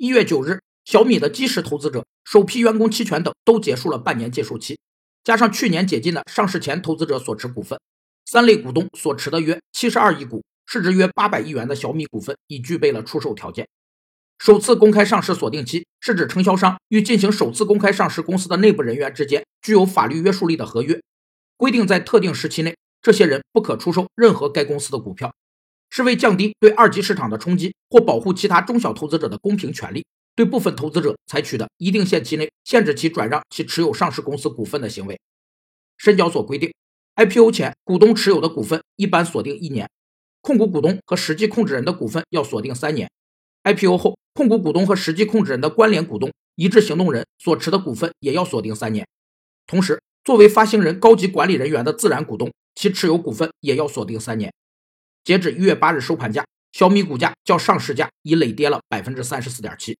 一月九日，小米的基石投资者、首批员工期权等都结束了半年结束期，加上去年解禁的上市前投资者所持股份，三类股东所持的约七十二亿股、市值约八百亿元的小米股份已具备了出售条件。首次公开上市锁定期是指承销商与进行首次公开上市公司的内部人员之间具有法律约束力的合约，规定在特定时期内，这些人不可出售任何该公司的股票，是为降低对二级市场的冲击或保护其他中小投资者的公平权利，对部分投资者采取的一定限期内限制其转让其持有上市公司股份的行为。深交所规定，IPO 前股东持有的股份一般锁定一年，控股股东和实际控制人的股份要锁定三年，IPO 后。控股股东和实际控制人的关联股东、一致行动人所持的股份也要锁定三年。同时，作为发行人高级管理人员的自然股东，其持有股份也要锁定三年。截止一月八日收盘价，小米股价较上市价已累跌了百分之三十四点七。